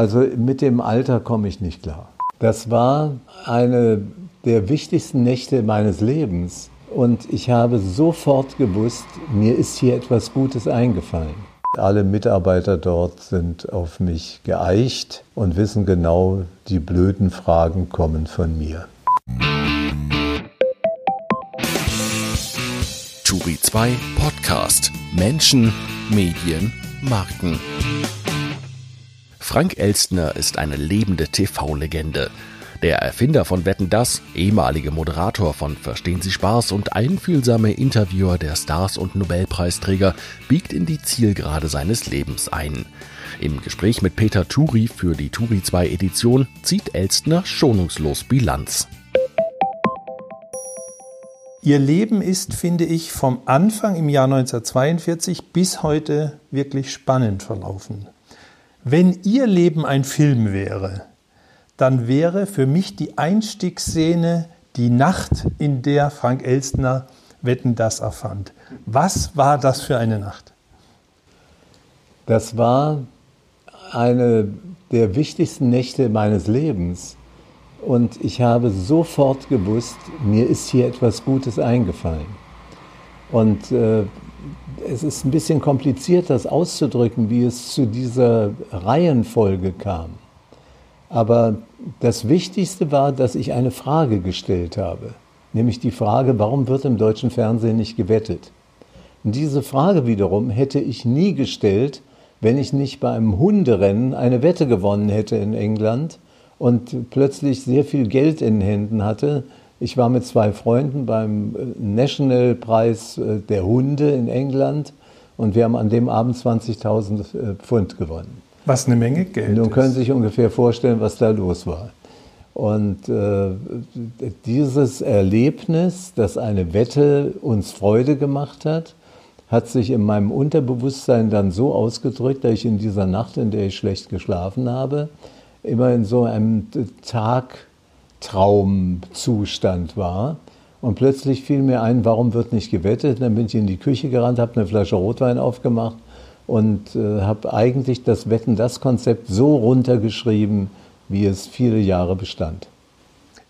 Also mit dem Alter komme ich nicht klar. Das war eine der wichtigsten Nächte meines Lebens. Und ich habe sofort gewusst, mir ist hier etwas Gutes eingefallen. Alle Mitarbeiter dort sind auf mich geeicht und wissen genau, die blöden Fragen kommen von mir. Turi 2 Podcast Menschen, Medien, Marken. Frank Elstner ist eine lebende TV-Legende. Der Erfinder von Wetten Das, ehemalige Moderator von Verstehen Sie Spaß und einfühlsame Interviewer der Stars und Nobelpreisträger biegt in die Zielgerade seines Lebens ein. Im Gespräch mit Peter Turi für die Turi 2 Edition zieht Elstner schonungslos Bilanz. Ihr Leben ist, finde ich, vom Anfang im Jahr 1942 bis heute wirklich spannend verlaufen. Wenn Ihr Leben ein Film wäre, dann wäre für mich die Einstiegsszene die Nacht, in der Frank Elstner Wetten das erfand. Was war das für eine Nacht? Das war eine der wichtigsten Nächte meines Lebens. Und ich habe sofort gewusst, mir ist hier etwas Gutes eingefallen. Und äh, es ist ein bisschen kompliziert, das auszudrücken, wie es zu dieser Reihenfolge kam. Aber das Wichtigste war, dass ich eine Frage gestellt habe, nämlich die Frage, warum wird im deutschen Fernsehen nicht gewettet? Und diese Frage wiederum hätte ich nie gestellt, wenn ich nicht bei einem Hunderennen eine Wette gewonnen hätte in England und plötzlich sehr viel Geld in den Händen hatte, ich war mit zwei Freunden beim äh, National-Preis äh, der Hunde in England und wir haben an dem Abend 20.000 äh, Pfund gewonnen. Was eine Menge Geld. Nun können Sie sich ungefähr vorstellen, was da los war. Und äh, dieses Erlebnis, dass eine Wette uns Freude gemacht hat, hat sich in meinem Unterbewusstsein dann so ausgedrückt, dass ich in dieser Nacht, in der ich schlecht geschlafen habe, immer in so einem Tag Traumzustand war. Und plötzlich fiel mir ein, warum wird nicht gewettet? Dann bin ich in die Küche gerannt, habe eine Flasche Rotwein aufgemacht und äh, habe eigentlich das Wetten, das Konzept so runtergeschrieben, wie es viele Jahre bestand.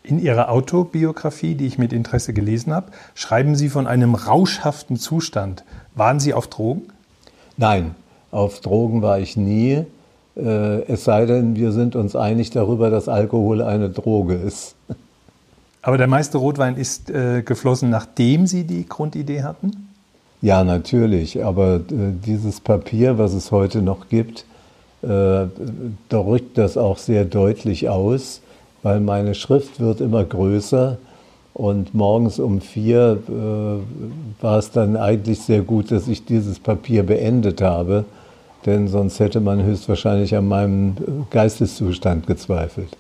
In Ihrer Autobiografie, die ich mit Interesse gelesen habe, schreiben Sie von einem rauschhaften Zustand. Waren Sie auf Drogen? Nein, auf Drogen war ich nie. Äh, es sei denn, wir sind uns einig darüber, dass Alkohol eine Droge ist. Aber der meiste Rotwein ist äh, geflossen, nachdem Sie die Grundidee hatten? Ja, natürlich. Aber äh, dieses Papier, was es heute noch gibt, äh, da rückt das auch sehr deutlich aus, weil meine Schrift wird immer größer. Und morgens um vier äh, war es dann eigentlich sehr gut, dass ich dieses Papier beendet habe denn sonst hätte man höchstwahrscheinlich an meinem Geisteszustand gezweifelt.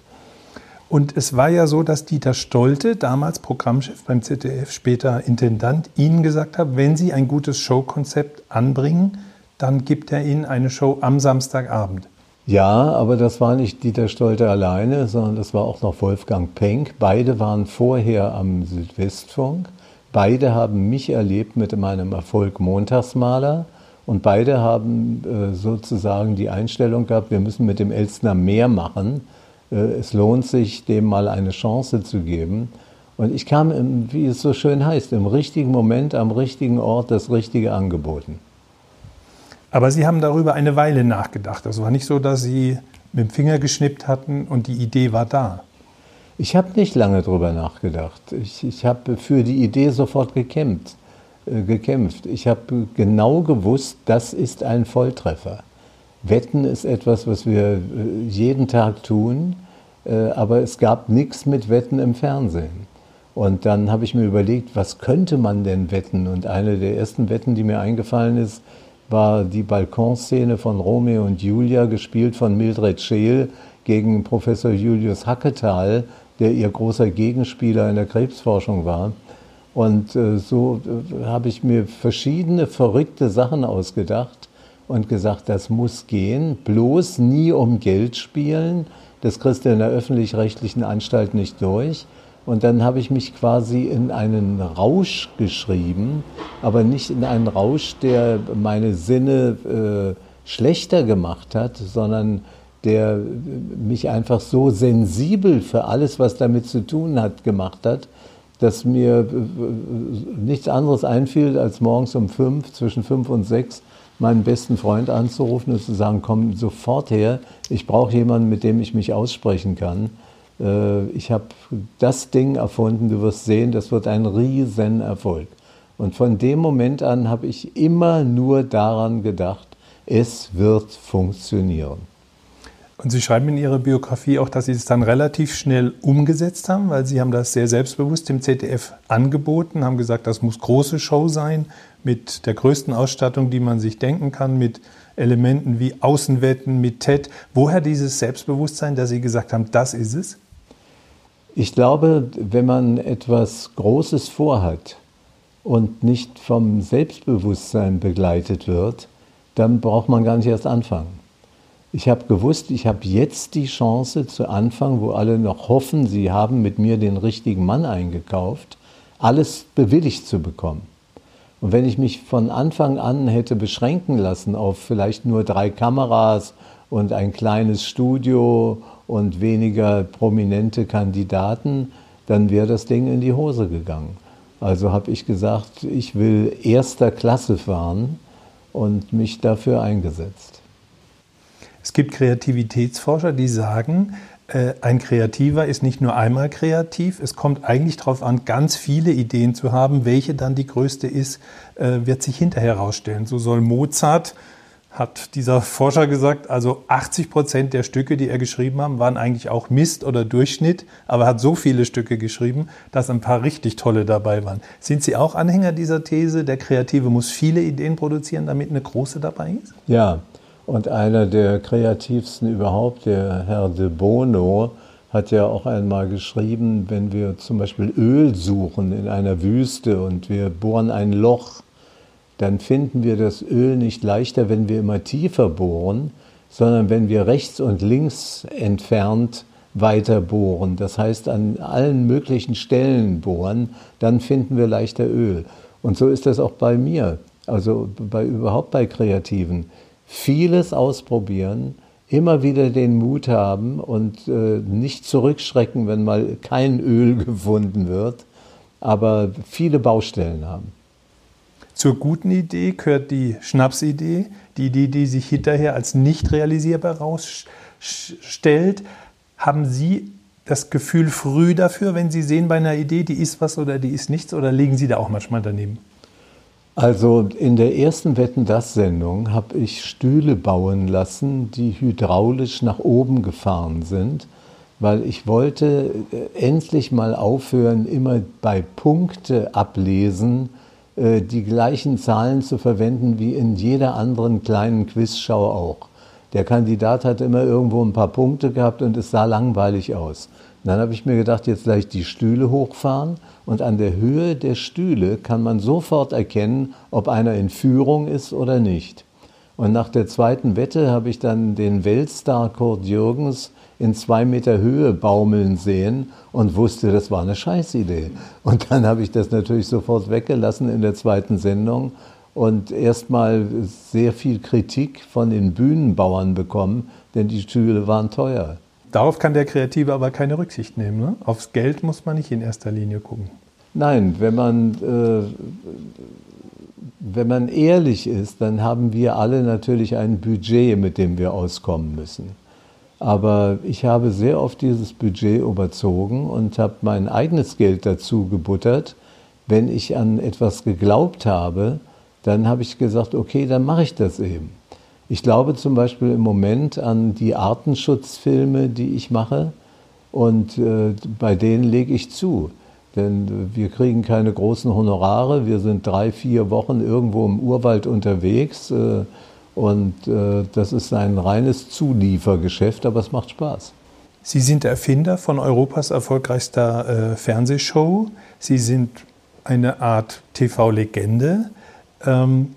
Und es war ja so, dass Dieter Stolte, damals Programmchef beim ZDF, später Intendant, Ihnen gesagt hat, wenn Sie ein gutes Showkonzept anbringen, dann gibt er Ihnen eine Show am Samstagabend. Ja, aber das war nicht Dieter Stolte alleine, sondern das war auch noch Wolfgang Penck. Beide waren vorher am Südwestfunk. Beide haben mich erlebt mit meinem Erfolg Montagsmaler. Und beide haben äh, sozusagen die Einstellung gehabt, wir müssen mit dem Elstner mehr machen. Äh, es lohnt sich, dem mal eine Chance zu geben. Und ich kam, im, wie es so schön heißt, im richtigen Moment, am richtigen Ort das Richtige angeboten. Aber Sie haben darüber eine Weile nachgedacht. Es war nicht so, dass Sie mit dem Finger geschnippt hatten und die Idee war da. Ich habe nicht lange darüber nachgedacht. Ich, ich habe für die Idee sofort gekämpft. Äh, gekämpft. Ich habe genau gewusst, das ist ein Volltreffer. Wetten ist etwas, was wir äh, jeden Tag tun, äh, aber es gab nichts mit Wetten im Fernsehen. Und dann habe ich mir überlegt, was könnte man denn wetten? Und eine der ersten Wetten, die mir eingefallen ist, war die Balkonszene von Romeo und Julia, gespielt von Mildred Scheel gegen Professor Julius Hacketal, der ihr großer Gegenspieler in der Krebsforschung war. Und äh, so äh, habe ich mir verschiedene verrückte Sachen ausgedacht und gesagt, das muss gehen, bloß nie um Geld spielen. Das kriegst du in der öffentlich-rechtlichen Anstalt nicht durch. Und dann habe ich mich quasi in einen Rausch geschrieben, aber nicht in einen Rausch, der meine Sinne äh, schlechter gemacht hat, sondern der mich einfach so sensibel für alles, was damit zu tun hat, gemacht hat, dass mir nichts anderes einfiel, als morgens um fünf, zwischen fünf und sechs, meinen besten Freund anzurufen und zu sagen, komm sofort her, ich brauche jemanden, mit dem ich mich aussprechen kann. Äh, ich habe das Ding erfunden, du wirst sehen, das wird ein Riesenerfolg. Und von dem Moment an habe ich immer nur daran gedacht, es wird funktionieren. Und Sie schreiben in Ihrer Biografie auch, dass Sie es dann relativ schnell umgesetzt haben, weil Sie haben das sehr selbstbewusst dem ZDF angeboten, haben gesagt, das muss große Show sein, mit der größten Ausstattung, die man sich denken kann, mit Elementen wie Außenwetten, mit TED. Woher dieses Selbstbewusstsein, dass Sie gesagt haben, das ist es? Ich glaube, wenn man etwas Großes vorhat und nicht vom Selbstbewusstsein begleitet wird, dann braucht man gar nicht erst anfangen. Ich habe gewusst, ich habe jetzt die Chance zu Anfang, wo alle noch hoffen, sie haben mit mir den richtigen Mann eingekauft, alles bewilligt zu bekommen. Und wenn ich mich von Anfang an hätte beschränken lassen auf vielleicht nur drei Kameras und ein kleines Studio und weniger prominente Kandidaten, dann wäre das Ding in die Hose gegangen. Also habe ich gesagt, ich will erster Klasse fahren und mich dafür eingesetzt. Es gibt Kreativitätsforscher, die sagen, äh, ein Kreativer ist nicht nur einmal kreativ, es kommt eigentlich darauf an, ganz viele Ideen zu haben. Welche dann die größte ist, äh, wird sich hinterher herausstellen. So soll Mozart, hat dieser Forscher gesagt, also 80 Prozent der Stücke, die er geschrieben hat, waren eigentlich auch Mist oder Durchschnitt, aber er hat so viele Stücke geschrieben, dass ein paar richtig tolle dabei waren. Sind Sie auch Anhänger dieser These, der Kreative muss viele Ideen produzieren, damit eine große dabei ist? Ja, und einer der kreativsten überhaupt, der Herr de Bono, hat ja auch einmal geschrieben, wenn wir zum Beispiel Öl suchen in einer Wüste und wir bohren ein Loch, dann finden wir das Öl nicht leichter, wenn wir immer tiefer bohren, sondern wenn wir rechts und links entfernt weiter bohren. Das heißt, an allen möglichen Stellen bohren, dann finden wir leichter Öl. Und so ist das auch bei mir, also bei, überhaupt bei Kreativen vieles ausprobieren, immer wieder den Mut haben und äh, nicht zurückschrecken, wenn mal kein Öl gefunden wird, aber viele Baustellen haben. Zur guten Idee gehört die Schnapsidee, die Idee, die sich hinterher als nicht realisierbar herausstellt. Haben Sie das Gefühl früh dafür, wenn Sie sehen bei einer Idee, die ist was oder die ist nichts, oder legen Sie da auch manchmal daneben? Also in der ersten Wetten das Sendung habe ich Stühle bauen lassen, die hydraulisch nach oben gefahren sind, weil ich wollte äh, endlich mal aufhören, immer bei Punkte ablesen äh, die gleichen Zahlen zu verwenden wie in jeder anderen kleinen Quizschau auch. Der Kandidat hat immer irgendwo ein paar Punkte gehabt und es sah langweilig aus. Und dann habe ich mir gedacht, jetzt gleich die Stühle hochfahren und an der Höhe der Stühle kann man sofort erkennen, ob einer in Führung ist oder nicht. Und nach der zweiten Wette habe ich dann den Weltstar Kurt Jürgens in zwei Meter Höhe baumeln sehen und wusste, das war eine Scheißidee. Und dann habe ich das natürlich sofort weggelassen in der zweiten Sendung und erstmal sehr viel Kritik von den Bühnenbauern bekommen, denn die Stühle waren teuer. Darauf kann der Kreative aber keine Rücksicht nehmen. Ne? Aufs Geld muss man nicht in erster Linie gucken. Nein, wenn man, äh, wenn man ehrlich ist, dann haben wir alle natürlich ein Budget, mit dem wir auskommen müssen. Aber ich habe sehr oft dieses Budget überzogen und habe mein eigenes Geld dazu gebuttert. Wenn ich an etwas geglaubt habe, dann habe ich gesagt, okay, dann mache ich das eben. Ich glaube zum Beispiel im Moment an die Artenschutzfilme, die ich mache und äh, bei denen lege ich zu. Denn wir kriegen keine großen Honorare. Wir sind drei, vier Wochen irgendwo im Urwald unterwegs. Äh, und äh, das ist ein reines Zuliefergeschäft, aber es macht Spaß. Sie sind der Erfinder von Europas erfolgreichster äh, Fernsehshow. Sie sind eine Art TV-Legende. Ähm,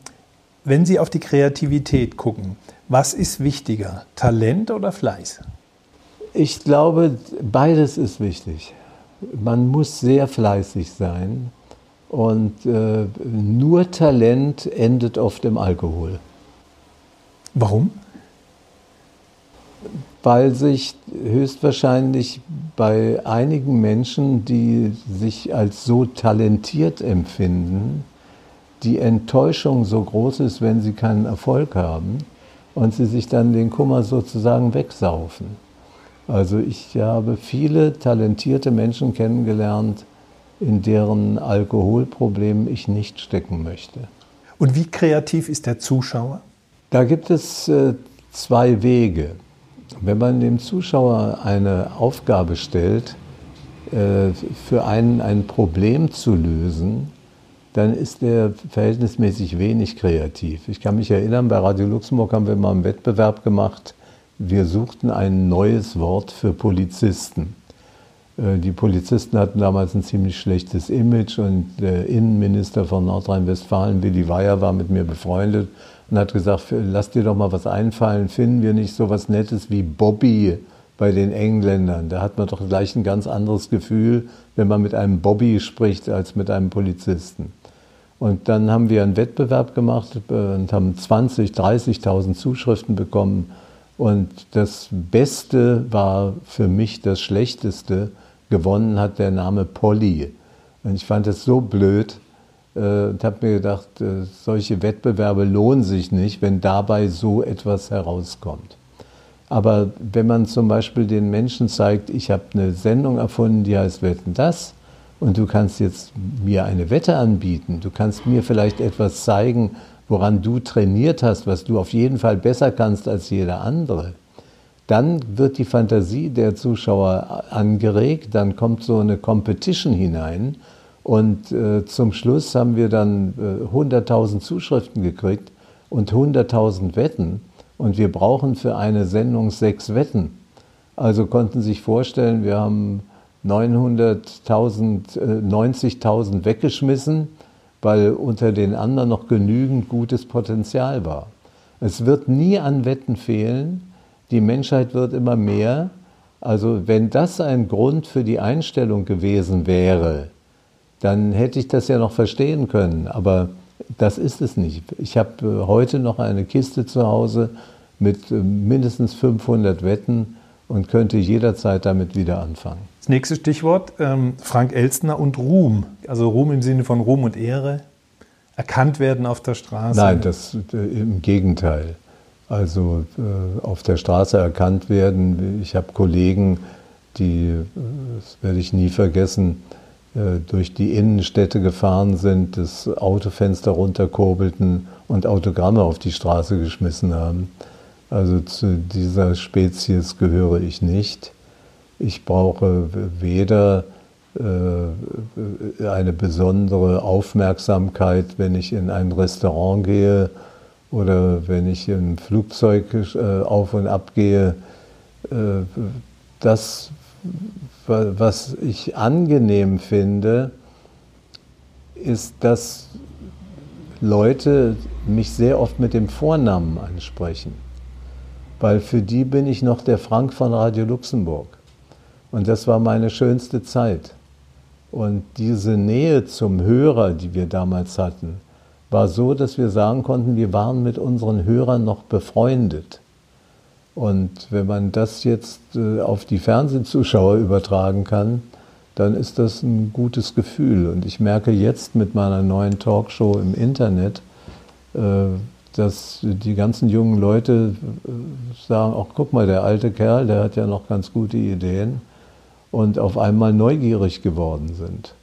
wenn Sie auf die Kreativität gucken, was ist wichtiger, Talent oder Fleiß? Ich glaube, beides ist wichtig man muss sehr fleißig sein und äh, nur Talent endet oft im Alkohol. Warum? Weil sich höchstwahrscheinlich bei einigen Menschen, die sich als so talentiert empfinden, die Enttäuschung so groß ist, wenn sie keinen Erfolg haben und sie sich dann den Kummer sozusagen wegsaufen. Also ich habe viele talentierte Menschen kennengelernt, in deren Alkoholproblem ich nicht stecken möchte. Und wie kreativ ist der Zuschauer? Da gibt es äh, zwei Wege. Wenn man dem Zuschauer eine Aufgabe stellt, äh, für einen ein Problem zu lösen, dann ist er verhältnismäßig wenig kreativ. Ich kann mich erinnern, bei Radio Luxemburg haben wir mal einen Wettbewerb gemacht. Wir suchten ein neues Wort für Polizisten. Äh, die Polizisten hatten damals ein ziemlich schlechtes Image und der Innenminister von Nordrhein-Westfalen, Willy Weyer, war mit mir befreundet und hat gesagt, lass dir doch mal was einfallen, finden wir nicht so was Nettes wie Bobby bei den Engländern. Da hat man doch gleich ein ganz anderes Gefühl, wenn man mit einem Bobby spricht, als mit einem Polizisten. Und dann haben wir einen Wettbewerb gemacht äh, und haben 20, 30.000 Zuschriften bekommen. Und das Beste war für mich das Schlechteste. Gewonnen hat der Name Polly. Und ich fand das so blöd äh, und habe mir gedacht, äh, solche Wettbewerbe lohnen sich nicht, wenn dabei so etwas herauskommt. Aber wenn man zum Beispiel den Menschen zeigt, ich habe eine Sendung erfunden, die heißt Wetten das, und du kannst jetzt mir eine Wette anbieten, du kannst mir vielleicht etwas zeigen, woran du trainiert hast, was du auf jeden Fall besser kannst als jeder andere, dann wird die Fantasie der Zuschauer angeregt, dann kommt so eine Competition hinein und äh, zum Schluss haben wir dann äh, 100.000 Zuschriften gekriegt und 100.000 Wetten und wir brauchen für eine Sendung sechs Wetten. Also konnten Sie sich vorstellen, wir haben 900.000, 90.000 äh, weggeschmissen, weil unter den anderen noch genügend gutes Potenzial war. Es wird nie an Wetten fehlen. Die Menschheit wird immer mehr. Also wenn das ein Grund für die Einstellung gewesen wäre, dann hätte ich das ja noch verstehen können. Aber das ist es nicht. Ich habe heute noch eine Kiste zu Hause mit äh, mindestens 500 Wetten und könnte jederzeit damit wieder anfangen. Das nächste Stichwort, ähm, Frank Elstner und Ruhm. Also Ruhm im Sinne von Ruhm und Ehre. Erkannt werden auf der Straße. Nein, das äh, im Gegenteil. Also äh, auf der Straße erkannt werden. Ich habe Kollegen, die, äh, das werde ich nie vergessen, durch die Innenstädte gefahren sind, das Autofenster runterkurbelten und Autogramme auf die Straße geschmissen haben. Also zu dieser Spezies gehöre ich nicht. Ich brauche weder äh, eine besondere Aufmerksamkeit, wenn ich in ein Restaurant gehe oder wenn ich im Flugzeug äh, auf und ab gehe. Äh, das, was ich angenehm finde, ist, dass Leute mich sehr oft mit dem Vornamen ansprechen, weil für die bin ich noch der Frank von Radio Luxemburg. Und das war meine schönste Zeit. Und diese Nähe zum Hörer, die wir damals hatten, war so, dass wir sagen konnten, wir waren mit unseren Hörern noch befreundet. Und wenn man das jetzt äh, auf die Fernsehzuschauer übertragen kann, dann ist das ein gutes Gefühl. Und ich merke jetzt mit meiner neuen Talkshow im Internet, äh, dass die ganzen jungen Leute äh, sagen, ach guck mal, der alte Kerl, der hat ja noch ganz gute Ideen und auf einmal neugierig geworden sind.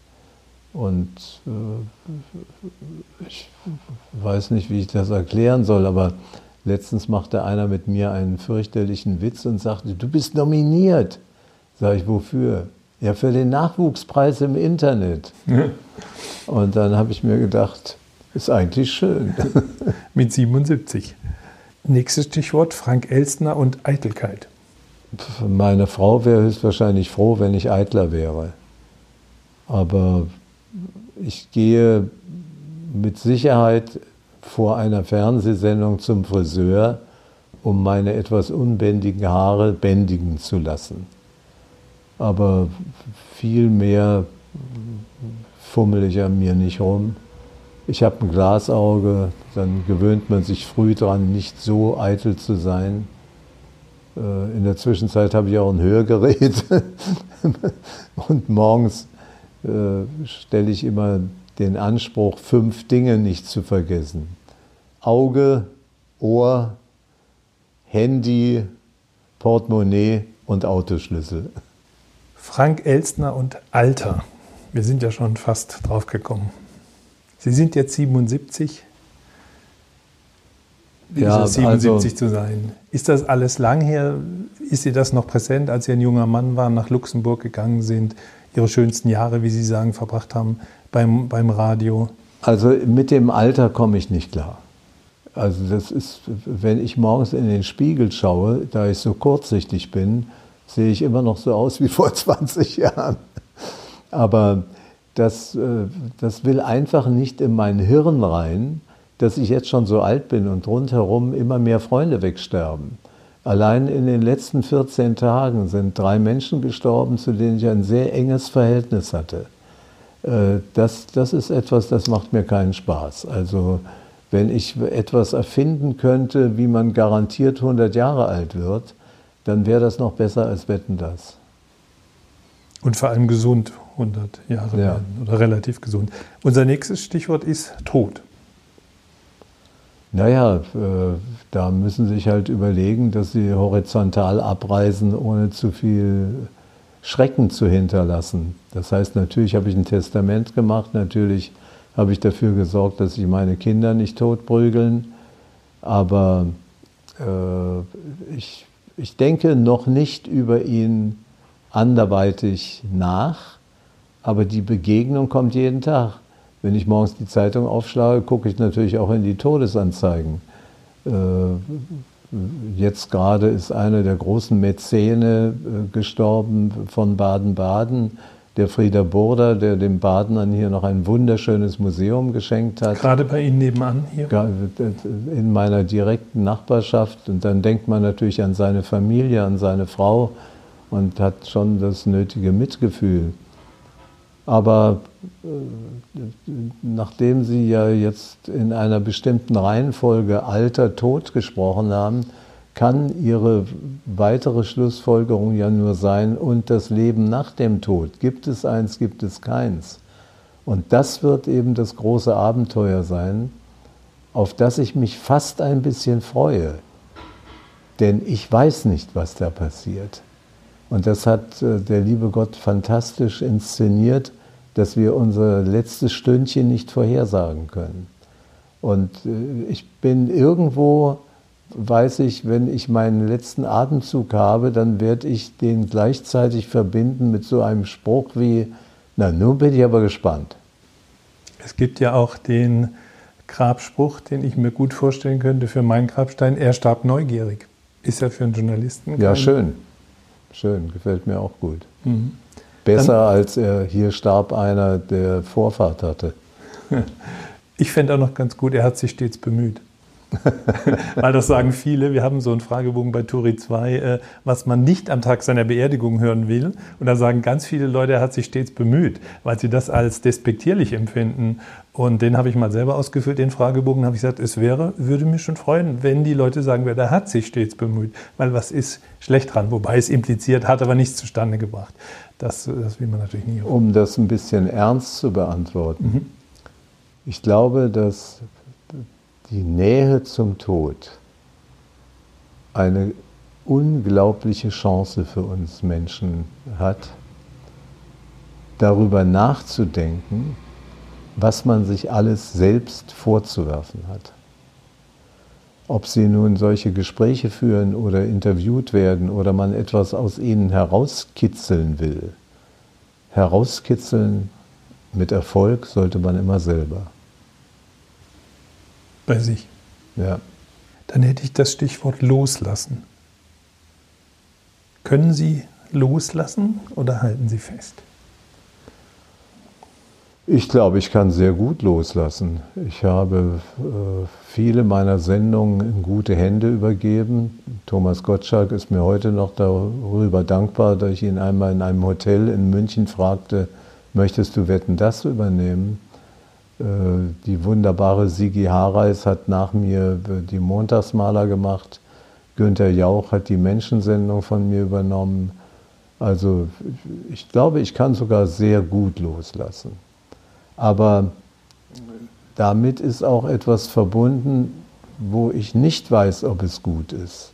Und äh, ich weiß nicht, wie ich das erklären soll, aber letztens machte einer mit mir einen fürchterlichen Witz und sagte, du bist nominiert. Sag ich, wofür? Ja, für den Nachwuchspreis im Internet. Und dann habe ich mir gedacht, ist eigentlich schön. mit 77. Nächstes Stichwort, Frank Elstner und Eitelkeit. Meine Frau wäre höchstwahrscheinlich froh, wenn ich eitler wäre. Aber ich gehe mit Sicherheit vor einer Fernsehsendung zum Friseur, um meine etwas unbändigen Haare bändigen zu lassen. Aber viel mehr fummel ich an mir nicht rum. Ich habe ein Glasauge, dann gewöhnt man sich früh daran, nicht so eitel zu sein. Äh, in der Zwischenzeit habe ich auch ein Hörgerät und morgens äh, stelle ich immer den Anspruch, fünf Dinge nicht zu vergessen. Auge, Ohr, Handy, Portemonnaie und Autoschlüssel. Frank Elstner und Alter. Wir sind ja schon fast drauf gekommen. Sie sind jetzt 77. Wie ja, ist es, 77 also, zu sein? Ist das alles lang her? Ist dir das noch präsent, als Sie ein junger Mann waren, nach Luxemburg gegangen sind, Ihre schönsten Jahre, wie Sie sagen, verbracht haben beim, beim Radio? Also mit dem Alter komme ich nicht klar. Also das ist, wenn ich morgens in den Spiegel schaue, da ich so kurzsichtig bin, sehe ich immer noch so aus wie vor 20 Jahren. Aber das, äh, das will einfach nicht in mein Hirn rein, dass ich jetzt schon so alt bin und rundherum immer mehr Freunde wegsterben. Allein in den letzten 14 Tagen sind drei Menschen gestorben, zu denen ich ein sehr enges Verhältnis hatte. Äh, das, das ist etwas, das macht mir keinen Spaß. Also wenn ich etwas erfinden könnte, wie man garantiert 100 Jahre alt wird, dann wäre das noch besser als Wetten das. Und vor allem gesund 100 Jahre ja. werden oder relativ gesund. Unser nächstes Stichwort ist Tod. Naja, äh, da müssen Sie sich halt überlegen, dass Sie horizontal abreisen, ohne zu viel Schrecken zu hinterlassen. Das heißt, natürlich habe ich ein Testament gemacht, natürlich habe ich dafür gesorgt, dass sich meine Kinder nicht totprügeln, aber äh, ich, ich denke noch nicht über ihn anderweitig nach, aber die Begegnung kommt jeden Tag. Wenn ich morgens die Zeitung aufschlage, gucke ich natürlich auch in die Todesanzeigen. Äh, jetzt gerade ist einer der großen Mäzene äh, gestorben von Baden-Baden, der Frieder Burda, der den Badenern hier noch ein wunderschönes Museum geschenkt hat. Gerade bei Ihnen nebenan hier? In meiner direkten Nachbarschaft. Und dann denkt man natürlich an seine Familie, an seine Frau und hat schon das nötige Mitgefühl. Aber äh, nachdem Sie ja jetzt in einer bestimmten Reihenfolge Alter, Tod gesprochen haben, kann Ihre weitere Schlussfolgerung ja nur sein, und das Leben nach dem Tod. Gibt es eins, gibt es keins. Und das wird eben das große Abenteuer sein, auf das ich mich fast ein bisschen freue. Denn ich weiß nicht, was da passiert. Und das hat äh, der liebe Gott fantastisch inszeniert dass wir unser letztes Stündchen nicht vorhersagen können. Und äh, ich bin irgendwo, weiß ich, wenn ich meinen letzten Atemzug habe, dann werde ich den gleichzeitig verbinden mit so einem Spruch wie, na, nun bin ich aber gespannt. Es gibt ja auch den Grabspruch, den ich mir gut vorstellen könnte für meinen Grabstein, er starb neugierig. Ist ja für einen Journalisten. Ja, schön. Schön, gefällt mir auch gut. Mhm. Besser Dann, als er hier starb einer, der Vorfahrt hatte. Ich fände auch noch ganz gut, er hat sich stets bemüht. Weil das sagen viele. Wir haben so einen Fragebogen bei Turi 2, äh, was man nicht am Tag seiner Beerdigung hören will. Und da sagen ganz viele Leute, er hat sich stets bemüht, weil sie das als despektierlich empfinden. Und den habe ich mal selber ausgefüllt, den Fragebogen, habe ich gesagt, es wäre, würde mich schon freuen, wenn die Leute sagen würden, er hat sich stets bemüht. Weil was ist schlecht dran? Wobei es impliziert, hat aber nichts zustande gebracht. Das, das will man natürlich nie. Um das ein bisschen ernst zu beantworten. Mhm. Ich glaube, dass die Nähe zum Tod eine unglaubliche Chance für uns Menschen hat, darüber nachzudenken, was man sich alles selbst vorzuwerfen hat. Ob sie nun solche Gespräche führen oder interviewt werden oder man etwas aus ihnen herauskitzeln will. Herauskitzeln mit Erfolg sollte man immer selber. Bei sich. Ja. Dann hätte ich das Stichwort loslassen. Können Sie loslassen oder halten Sie fest? Ich glaube, ich kann sehr gut loslassen. Ich habe äh, viele meiner Sendungen in gute Hände übergeben. Thomas Gottschalk ist mir heute noch darüber dankbar, dass ich ihn einmal in einem Hotel in München fragte, möchtest du Wetten das übernehmen? Äh, die wunderbare Sigi Hareis hat nach mir die Montagsmaler gemacht. Günther Jauch hat die Menschensendung von mir übernommen. Also ich glaube, ich kann sogar sehr gut loslassen. Aber damit ist auch etwas verbunden, wo ich nicht weiß, ob es gut ist.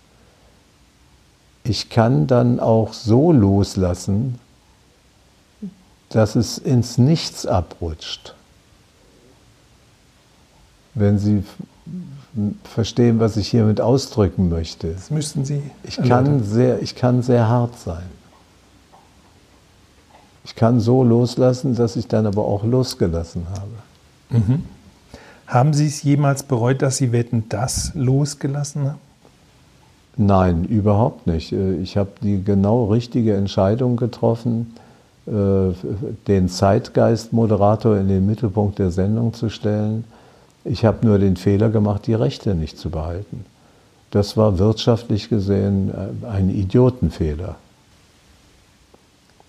Ich kann dann auch so loslassen, dass es ins Nichts abrutscht. Wenn Sie verstehen, was ich hiermit ausdrücken möchte. Das müssten Sie. Ich kann, sehr, ich kann sehr hart sein. Ich kann so loslassen, dass ich dann aber auch losgelassen habe. Mhm. Haben Sie es jemals bereut, dass Sie Wetten das losgelassen haben? Nein, überhaupt nicht. Äh, ich habe die genau richtige Entscheidung getroffen, äh, den Zeitgeist-Moderator in den Mittelpunkt der Sendung zu stellen ich habe nur den Fehler gemacht, die Rechte nicht zu behalten. Das war wirtschaftlich gesehen äh, ein Idiotenfehler.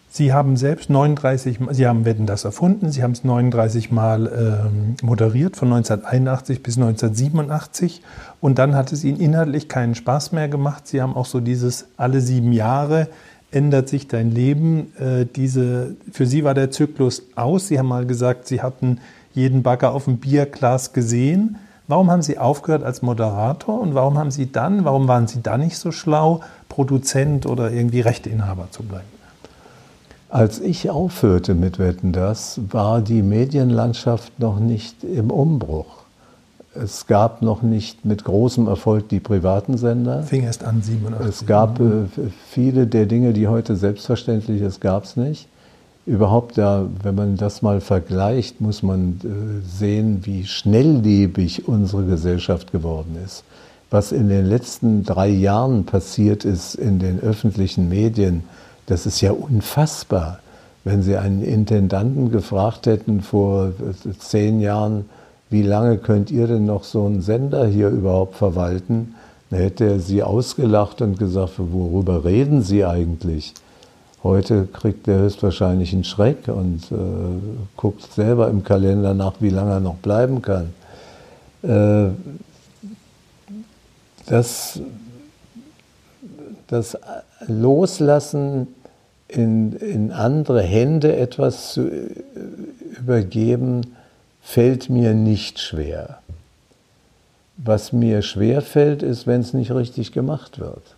Sie haben selbst 39, Sie haben Wetten das erfunden, Sie haben es 39 Mal ähm, moderiert, von 1981 bis 1987. Und dann hat es Ihnen inhaltlich keinen Spaß mehr gemacht. Sie haben auch so dieses alle sieben Jahre ändert sich dein Leben. Äh, diese, für Sie war der Zyklus aus. Sie haben mal gesagt, Sie hatten jeden Bagger auf dem Bierglas gesehen. Warum haben Sie aufgehört als Moderator und warum haben Sie dann, warum waren Sie dann nicht so schlau, Produzent oder irgendwie Rechteinhaber zu bleiben? Als ich aufhörte mit Wetten das, war die Medienlandschaft noch nicht im Umbruch. Es gab noch nicht mit großem Erfolg die privaten Sender. Fing erst an 87. Es gab äh, viele der Dinge, die heute selbstverständlich sind, gab es nicht überhaupt, ja, wenn man das mal vergleicht, muss man äh, sehen, wie schnelllebig unsere Gesellschaft geworden ist. Was in den letzten drei Jahren passiert ist in den öffentlichen Medien, das ist ja unfassbar. Wenn Sie einen Intendanten gefragt hätten vor äh, zehn Jahren, wie lange könnt ihr denn noch so einen Sender hier überhaupt verwalten, dann hätte er Sie ausgelacht und gesagt, worüber reden Sie eigentlich? Heute kriegt er höchstwahrscheinlich einen Schreck und äh, guckt selber im Kalender nach, wie lange er noch bleiben kann. Äh, das, das Loslassen in, in andere Hände etwas zu äh, übergeben, fällt mir nicht schwer. Was mir schwer fällt, ist, wenn es nicht richtig gemacht wird.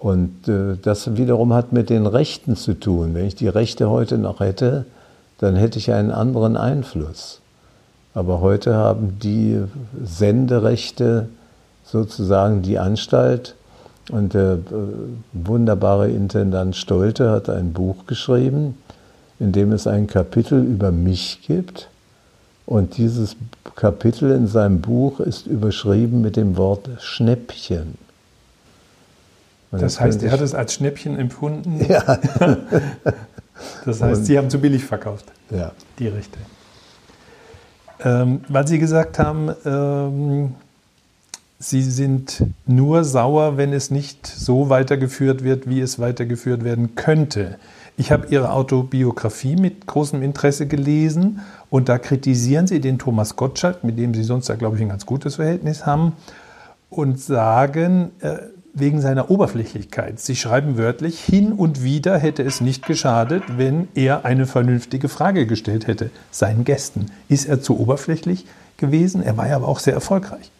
Und äh, das wiederum hat mit den Rechten zu tun. Wenn ich die Rechte heute noch hätte, dann hätte ich einen anderen Einfluss. Aber heute haben die Senderechte sozusagen die Anstalt. Und der äh, wunderbare Intendant Stolte hat ein Buch geschrieben, in dem es ein Kapitel über mich gibt. Und dieses Kapitel in seinem Buch ist überschrieben mit dem Wort Schnäppchen. Das heißt, er hat es als Schnäppchen empfunden. Ja. das heißt, Sie haben zu billig verkauft. Ja. Die Rechte. Ähm, weil Sie gesagt haben, ähm, Sie sind nur sauer, wenn es nicht so weitergeführt wird, wie es weitergeführt werden könnte. Ich habe Ihre Autobiografie mit großem Interesse gelesen und da kritisieren Sie den Thomas Gottschalk, mit dem Sie sonst ja, glaube ich, ein ganz gutes Verhältnis haben, und sagen, äh, wegen seiner Oberflächlichkeit. Sie schreiben wörtlich, hin und wieder hätte es nicht geschadet, wenn er eine vernünftige Frage gestellt hätte, seinen Gästen. Ist er zu oberflächlich gewesen? Er war ja aber auch sehr erfolgreich.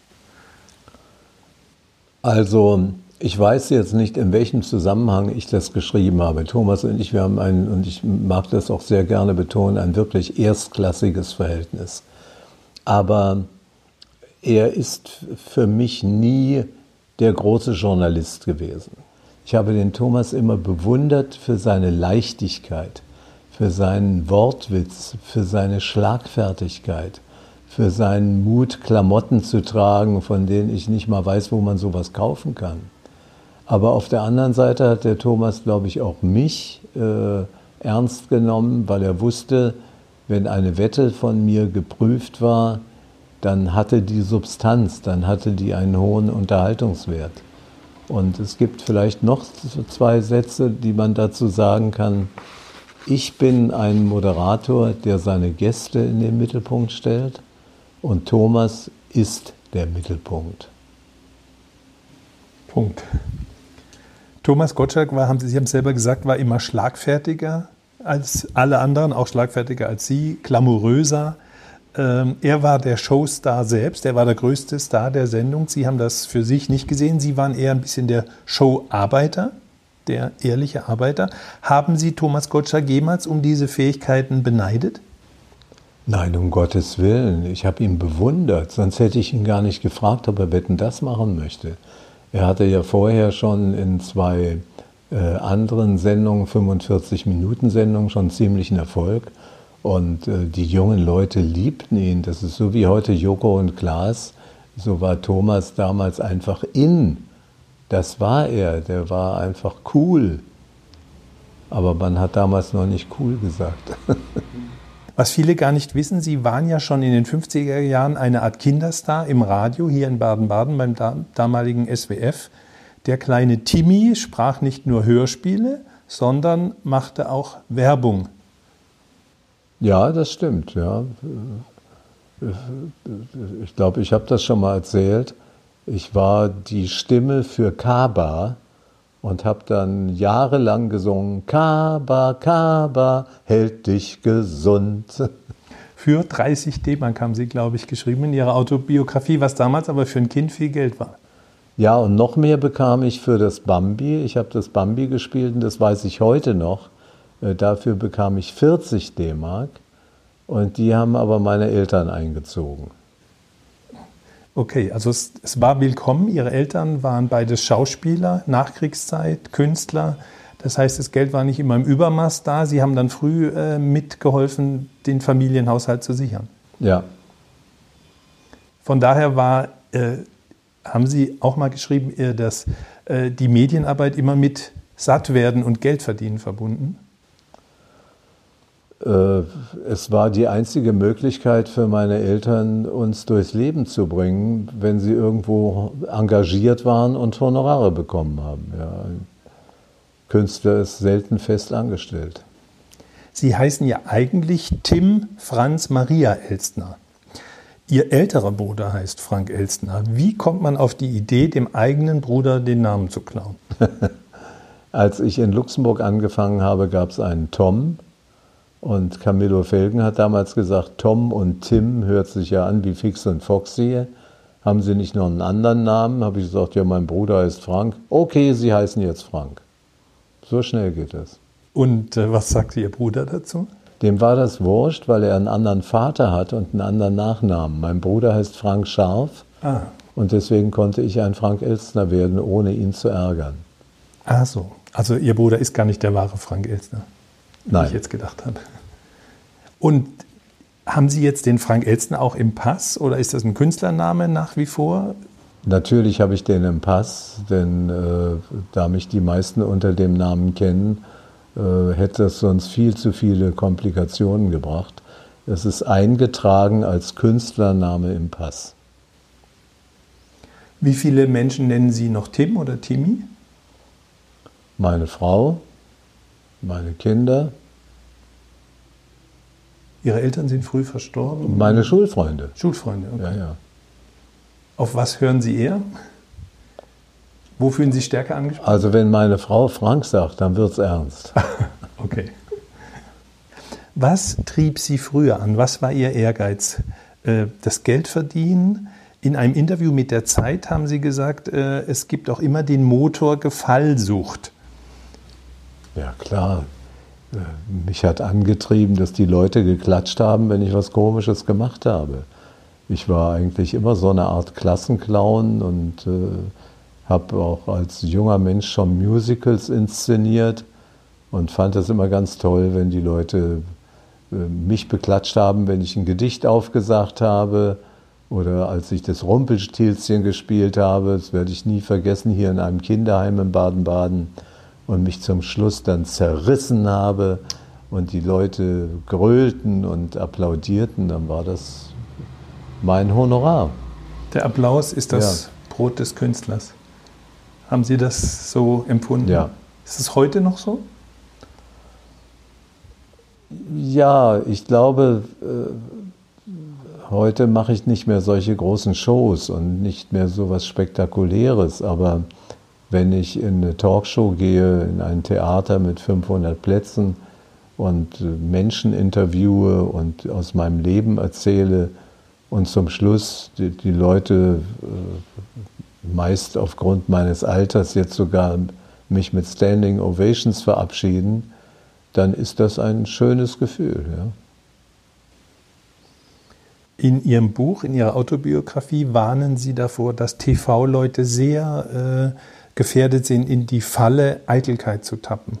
Also, ich weiß jetzt nicht, in welchem Zusammenhang ich das geschrieben habe. Thomas und ich, wir haben ein, und ich mag das auch sehr gerne betonen, ein wirklich erstklassiges Verhältnis. Aber er ist für mich nie der große Journalist gewesen. Ich habe den Thomas immer bewundert für seine Leichtigkeit, für seinen Wortwitz, für seine Schlagfertigkeit, für seinen Mut, Klamotten zu tragen, von denen ich nicht mal weiß, wo man sowas kaufen kann. Aber auf der anderen Seite hat der Thomas, glaube ich, auch mich äh, ernst genommen, weil er wusste, wenn eine Wette von mir geprüft war, dann hatte die Substanz, dann hatte die einen hohen Unterhaltungswert. Und es gibt vielleicht noch zwei Sätze, die man dazu sagen kann. Ich bin ein Moderator, der seine Gäste in den Mittelpunkt stellt und Thomas ist der Mittelpunkt. Punkt. Thomas Gottschalk war, haben Sie, Sie haben es selber gesagt, war immer schlagfertiger als alle anderen, auch schlagfertiger als Sie, glamouröser. Ähm, er war der Showstar selbst, er war der größte Star der Sendung. Sie haben das für sich nicht gesehen. Sie waren eher ein bisschen der Showarbeiter, der ehrliche Arbeiter. Haben Sie Thomas Gottschalk jemals um diese Fähigkeiten beneidet? Nein, um Gottes Willen. Ich habe ihn bewundert. Sonst hätte ich ihn gar nicht gefragt, ob er Wetten das machen möchte. Er hatte ja vorher schon in zwei äh, anderen Sendungen, 45-Minuten-Sendungen, schon ziemlichen Erfolg. Und äh, die jungen Leute liebten ihn. Das ist so wie heute Joko und Klaas. So war Thomas damals einfach in. Das war er. Der war einfach cool. Aber man hat damals noch nicht cool gesagt. Was viele gar nicht wissen, Sie waren ja schon in den 50er Jahren eine Art Kinderstar im Radio hier in Baden-Baden beim damaligen SWF. Der kleine Timmy sprach nicht nur Hörspiele, sondern machte auch Werbung ja, das stimmt. Ja. Ich glaube, ich habe das schon mal erzählt. Ich war die Stimme für Kaba und habe dann jahrelang gesungen, Kaba, Kaba, hält dich gesund. Für 30 D-Mark haben Sie, glaube ich, geschrieben in Ihrer Autobiografie, was damals aber für ein Kind viel Geld war. Ja, und noch mehr bekam ich für das Bambi. Ich habe das Bambi gespielt und das weiß ich heute noch. Äh, dafür bekam ich 40 D-Mark und die haben aber meine Eltern eingezogen. Okay, also es, es, war willkommen. Ihre Eltern waren beides Schauspieler, Nachkriegszeit, Künstler. Das heißt, das Geld war nicht immer im Übermaß da. Sie haben dann früh äh, mitgeholfen, den Familienhaushalt zu sichern. Ja. Von daher war, äh, haben Sie auch mal geschrieben, äh, dass äh, die Medienarbeit immer mit Sattwerden und Geldverdienen verbunden? Äh, es war die einzige Möglichkeit für meine Eltern, uns durchs Leben zu bringen, wenn sie irgendwo engagiert waren und Honorare bekommen haben. Ja. Künstler ist selten fest angestellt. Sie heißen ja eigentlich Tim Franz Maria Elstner. Ihr älterer Bruder heißt Frank Elstner. Wie kommt man auf die Idee, dem eigenen Bruder den Namen zu klauen? Als ich in Luxemburg angefangen habe, gab es einen Tom, und Camillo Felgen hat damals gesagt, Tom und Tim hört sich ja an wie Fix und Foxy. Haben Sie nicht noch einen anderen Namen? Habe ich gesagt, ja, mein Bruder heißt Frank. Okay, Sie heißen jetzt Frank. So schnell geht das. Und äh, was sagt Ihr Bruder dazu? Dem war das wurscht, weil er einen anderen Vater hat und einen anderen Nachnamen. Mein Bruder heißt Frank Scharf. Ah. Und deswegen konnte ich ein Frank Elstner werden, ohne ihn zu ärgern. Ach so. Also Ihr Bruder ist gar nicht der wahre Frank Elstner. Nein. wie ich jetzt gedacht habe. Und haben Sie jetzt den Frank Elstner auch im Pass oder ist das ein Künstlername nach wie vor? Natürlich habe ich den im Pass, denn äh, da mich die meisten unter dem Namen kennen, äh, hätte es sonst viel zu viele Komplikationen gebracht. Es ist eingetragen als Künstlername im Pass. Wie viele Menschen nennen Sie noch Tim oder Timmy? Meine Frau, meine Kinder. Ihre Eltern sind früh verstorben? Meine Schulfreunde. Schulfreunde, okay. Ja, ja. Auf was hören Sie eher? Wo fühlen Sie stärker angesprochen? Also wenn meine Frau Frank sagt, dann wird es ernst. okay. Was trieb Sie früher an? Was war Ihr Ehrgeiz? Äh, das Geldverdienen? In einem Interview mit der Zeit haben Sie gesagt, äh, es gibt auch immer den Motor Gefallsucht. Ja, klar. Äh, mich hat angetrieben, dass die Leute geklatscht haben, wenn ich was Komisches gemacht habe. Ich war eigentlich immer so eine Art Klassenclown und äh, habe auch als junger Mensch schon Musicals inszeniert und fand es immer ganz toll, wenn die Leute äh, mich beklatscht haben, wenn ich ein Gedicht aufgesagt habe oder als ich das Rumpelstilzchen gespielt habe. Das werde ich nie vergessen, hier in einem Kinderheim in Baden-Baden und mich zum Schluss dann zerrissen habe und die Leute grölten und applaudierten, dann war das mein Honorar. Der Applaus ist das ja. Brot des Künstlers. Haben Sie das so empfunden? Ja. Ist es heute noch so? Ja, ich glaube, äh, heute mache ich nicht mehr solche großen Shows und nicht mehr so was Spektakuläres, aber wenn ich in eine Talkshow gehe, in ein Theater mit 500 Plätzen und äh, Menschen interviewe und aus meinem Leben erzähle und zum Schluss die, die Leute äh, meist aufgrund meines Alters jetzt sogar mich mit Standing Ovations verabschieden, dann ist das ein schönes Gefühl. Ja. In Ihrem Buch, in Ihrer Autobiografie warnen Sie davor, dass TV-Leute sehr äh, gefährdet sind, in die Falle Eitelkeit zu tappen.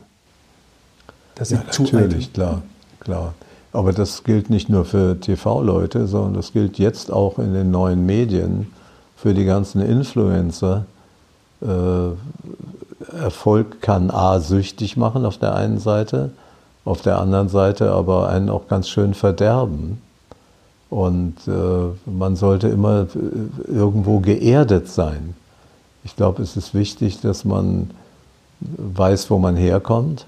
Das ja, natürlich, klar, klar. Aber das gilt nicht nur für TV-Leute, sondern das gilt jetzt auch in den neuen Medien für die ganzen Influencer. Äh, Erfolg kann A süchtig machen auf der einen Seite, auf der anderen Seite aber einen auch ganz schön verderben. Und äh, man sollte immer äh, irgendwo geerdet sein. Ich glaube, es ist wichtig, dass man weiß, wo man herkommt.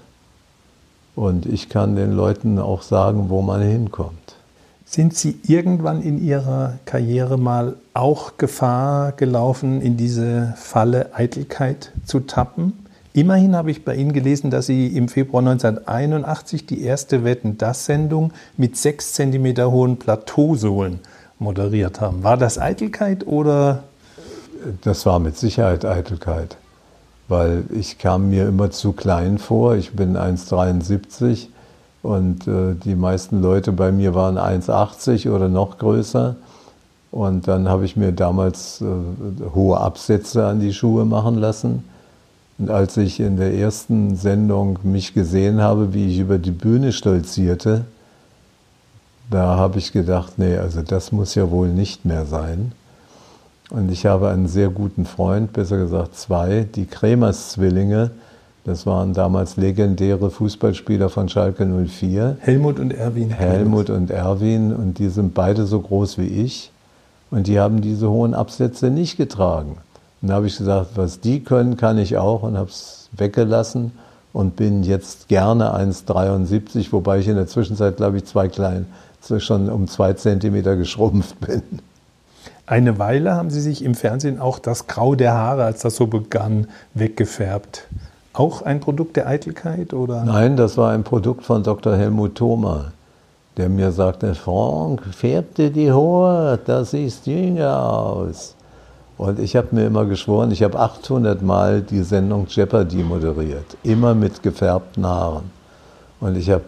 Und ich kann den Leuten auch sagen, wo man hinkommt. Sind Sie irgendwann in Ihrer Karriere mal auch Gefahr gelaufen, in diese Falle Eitelkeit zu tappen? Immerhin habe ich bei Ihnen gelesen, dass Sie im Februar 1981 die erste Wetten das Sendung mit sechs Zentimeter hohen Plateausohlen moderiert haben. War das Eitelkeit oder? Das war mit Sicherheit Eitelkeit, weil ich kam mir immer zu klein vor. Ich bin 1,73 und äh, die meisten Leute bei mir waren 1,80 oder noch größer. Und dann habe ich mir damals äh, hohe Absätze an die Schuhe machen lassen und als ich in der ersten Sendung mich gesehen habe, wie ich über die Bühne stolzierte, da habe ich gedacht, nee, also das muss ja wohl nicht mehr sein. Und ich habe einen sehr guten Freund, besser gesagt zwei, die Kremers-Zwillinge. Das waren damals legendäre Fußballspieler von Schalke 04. Helmut und Erwin. Helmut und Erwin. Und die sind beide so groß wie ich. Und die haben diese hohen Absätze nicht getragen. Und da habe ich gesagt, was die können, kann ich auch und habe es weggelassen und bin jetzt gerne 1,73, wobei ich in der Zwischenzeit, glaube ich, zwei klein, schon um zwei Zentimeter geschrumpft bin. Eine Weile haben Sie sich im Fernsehen auch das Grau der Haare, als das so begann, weggefärbt. Auch ein Produkt der Eitelkeit? Oder? Nein, das war ein Produkt von Dr. Helmut Thoma, der mir sagte, Frank, färb dir die Haare, das sieht jünger aus. Und ich habe mir immer geschworen, ich habe 800 Mal die Sendung Jeopardy moderiert, immer mit gefärbten Haaren. Und ich habe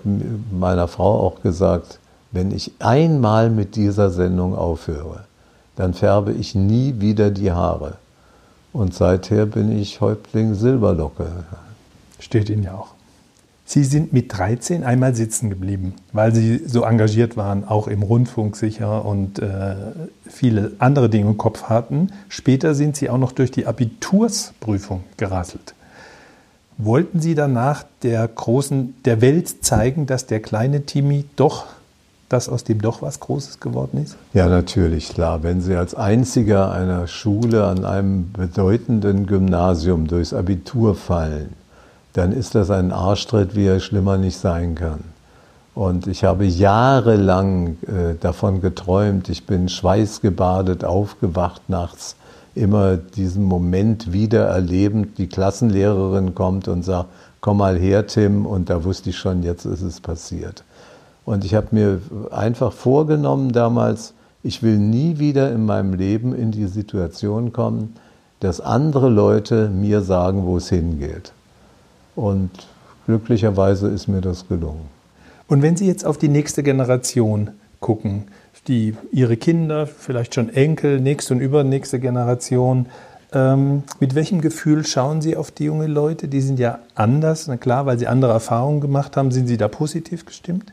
meiner Frau auch gesagt, wenn ich einmal mit dieser Sendung aufhöre, dann färbe ich nie wieder die Haare. Und seither bin ich Häuptling Silberlocke. Steht Ihnen ja auch. Sie sind mit 13 einmal sitzen geblieben, weil Sie so engagiert waren, auch im Rundfunk sicher und äh, viele andere Dinge im Kopf hatten. Später sind Sie auch noch durch die Abitursprüfung gerasselt. Wollten Sie danach der großen, der Welt zeigen, dass der kleine Timmy doch, dass aus dem doch was Großes geworden ist? Ja, natürlich, klar. Wenn Sie als einziger einer Schule an einem bedeutenden Gymnasium durchs Abitur fallen, dann ist das ein Arschtritt, wie er schlimmer nicht sein kann. Und ich habe jahrelang äh, davon geträumt, ich bin schweißgebadet aufgewacht nachts, immer diesen Moment wieder erlebend, die Klassenlehrerin kommt und sagt, komm mal her, Tim, und da wusste ich schon, jetzt ist es passiert. Und ich habe mir einfach vorgenommen damals, ich will nie wieder in meinem Leben in die Situation kommen, dass andere Leute mir sagen, wo es hingeht. Und glücklicherweise ist mir das gelungen. Und wenn Sie jetzt auf die nächste Generation gucken, die Ihre Kinder, vielleicht schon Enkel, nächste und übernächste Generation, ähm, mit welchem Gefühl schauen Sie auf die jungen Leute? Die sind ja anders, na klar, weil sie andere Erfahrungen gemacht haben. Sind Sie da positiv gestimmt?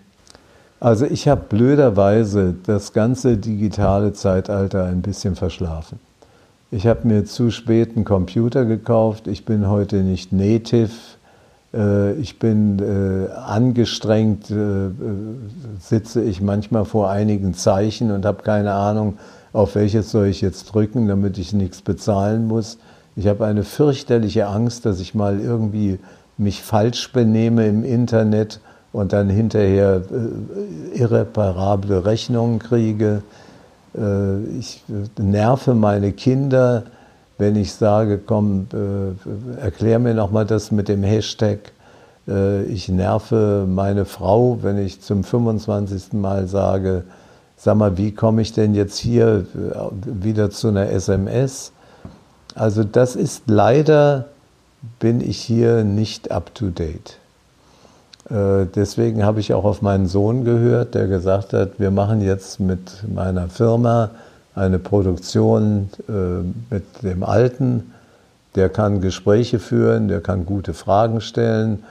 Also ich habe blöderweise das ganze digitale Zeitalter ein bisschen verschlafen. Ich habe mir zu spät einen Computer gekauft. Ich bin heute nicht native äh, ich bin äh, angestrengt, äh, sitze ich manchmal vor einigen Zeichen und habe keine Ahnung, auf welches soll ich jetzt drücken, damit ich nichts bezahlen muss. Ich habe eine fürchterliche Angst, dass ich mal irgendwie mich falsch benehme im Internet und dann hinterher irreparable Rechnungen kriege. Ich nerve meine Kinder wenn ich sage, komm, äh, erklär mir nochmal das mit dem Hashtag, äh, ich nerve meine Frau, wenn ich zum 25. Mal sage, sag mal, wie komme ich denn jetzt hier äh, wieder zu einer SMS? Also das ist leider, bin ich hier nicht up-to-date. Äh, deswegen habe ich auch auf meinen Sohn gehört, der gesagt hat, wir machen jetzt mit meiner Firma eine Produktion äh, mit dem Alten. Der kann Gespräche führen, der kann gute Fragen stellen,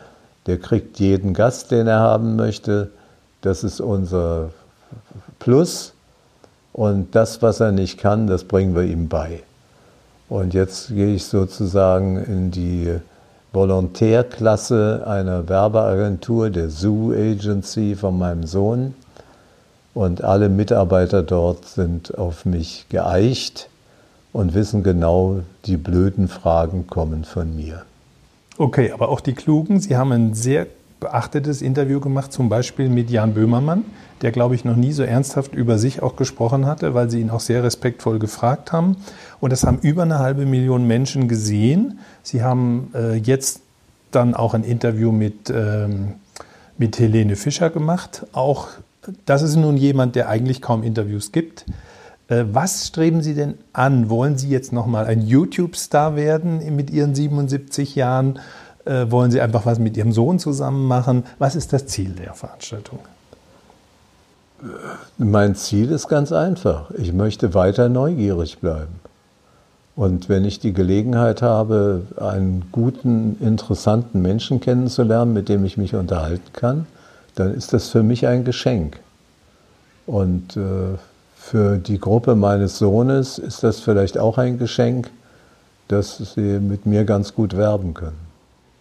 der kriegt jeden Gast, den er haben möchte. Das ist unser Plus. Und das, was er nicht kann, das bringen wir ihm bei. Und jetzt gehe ich sozusagen in die Volontärklasse einer Werbeagentur, der Zoo Agency von meinem Sohn. Und alle Mitarbeiter dort sind auf mich geeicht und wissen genau, die blöden Fragen kommen von mir. Okay, aber auch die Klugen, Sie haben ein sehr beachtetes Interview gemacht, zum Beispiel mit Jan Böhmermann, der, glaube ich, noch nie so ernsthaft über sich auch gesprochen hatte, weil Sie ihn auch sehr respektvoll gefragt haben. Und das haben über eine halbe Million Menschen gesehen. Sie haben äh, jetzt dann auch ein Interview mit, ähm, mit Helene Fischer gemacht. Auch das ist nun jemand, der eigentlich kaum Interviews gibt. Äh, was streben Sie denn an? Wollen Sie jetzt nochmal ein YouTube-Star werden mit Ihren 77 Jahren? Äh, wollen Sie einfach was mit Ihrem Sohn zusammen machen? Was ist das Ziel der Veranstaltung? Mein Ziel ist ganz einfach. Ich möchte weiter neugierig bleiben. Und wenn ich die Gelegenheit habe, einen guten, interessanten Menschen kennenzulernen, mit dem ich mich unterhalten kann, dann ist das für mich ein Geschenk. Und äh, für die Gruppe meines Sohnes ist das vielleicht auch ein Geschenk, dass sie mit mir ganz gut werben können.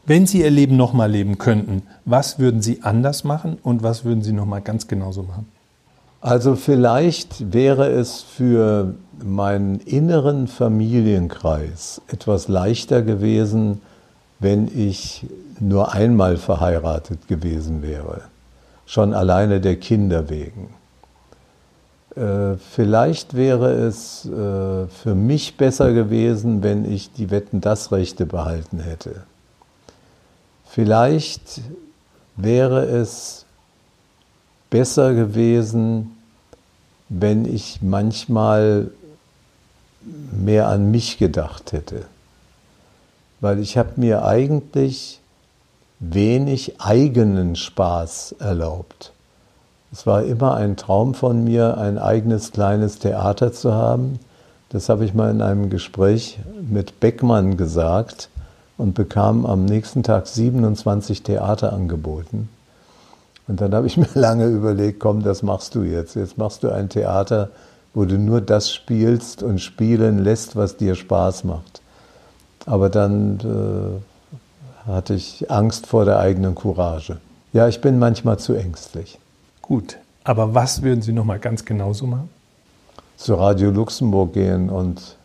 Wenn Sie Ihr Leben nochmal leben könnten, was würden Sie anders machen und was würden Sie nochmal ganz genauso machen? Also vielleicht wäre es für meinen inneren Familienkreis etwas leichter gewesen, wenn ich nur einmal verheiratet gewesen wäre. Schon alleine der Kinder wegen. Äh, vielleicht wäre es äh, für mich besser gewesen, wenn ich die Wetten das Rechte behalten hätte. Vielleicht wäre es besser gewesen, wenn ich manchmal mehr an mich gedacht hätte. Weil ich habe mir eigentlich wenig eigenen Spaß erlaubt. Es war immer ein Traum von mir, ein eigenes kleines Theater zu haben. Das habe ich mal in einem Gespräch mit Beckmann gesagt und bekam am nächsten Tag 27 Theater angeboten. Und dann habe ich mir lange überlegt, komm, das machst du jetzt. Jetzt machst du ein Theater, wo du nur das spielst und spielen lässt, was dir Spaß macht. Aber dann äh, hatte ich Angst vor der eigenen Courage. Ja, ich bin manchmal zu ängstlich. Gut, aber was würden Sie noch mal ganz genauso machen? Zu Radio Luxemburg gehen und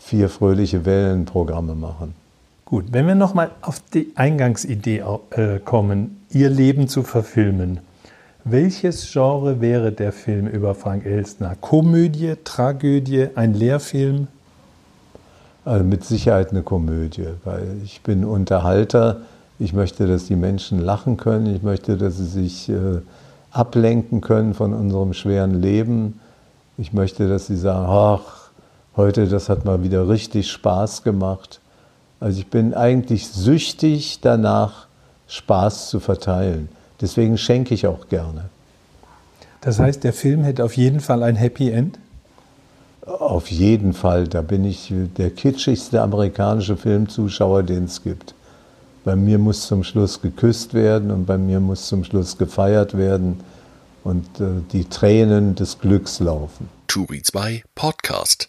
vier fröhliche Wellenprogramme machen. Gut, wenn wir noch mal auf die Eingangsidee äh, kommen, Ihr Leben zu verfilmen. Welches Genre wäre der Film über Frank Elstner? Komödie, Tragödie, ein Lehrfilm? Also mit Sicherheit eine Komödie, weil ich bin Unterhalter. Ich möchte, dass die Menschen lachen können. Ich möchte, dass sie sich äh, ablenken können von unserem schweren Leben. Ich möchte, dass sie sagen, ach, heute, das hat mal wieder richtig Spaß gemacht. Also ich bin eigentlich süchtig danach, Spaß zu verteilen. Deswegen schenke ich auch gerne. Das heißt, der Film hätte auf jeden Fall ein Happy End? Auf jeden Fall. Da bin ich der kitschigste amerikanische Filmzuschauer, den es gibt. Bei mir muss zum Schluss geküsst werden und bei mir muss zum Schluss gefeiert werden und äh, die Tränen des Glücks laufen. Turi 2 Podcast.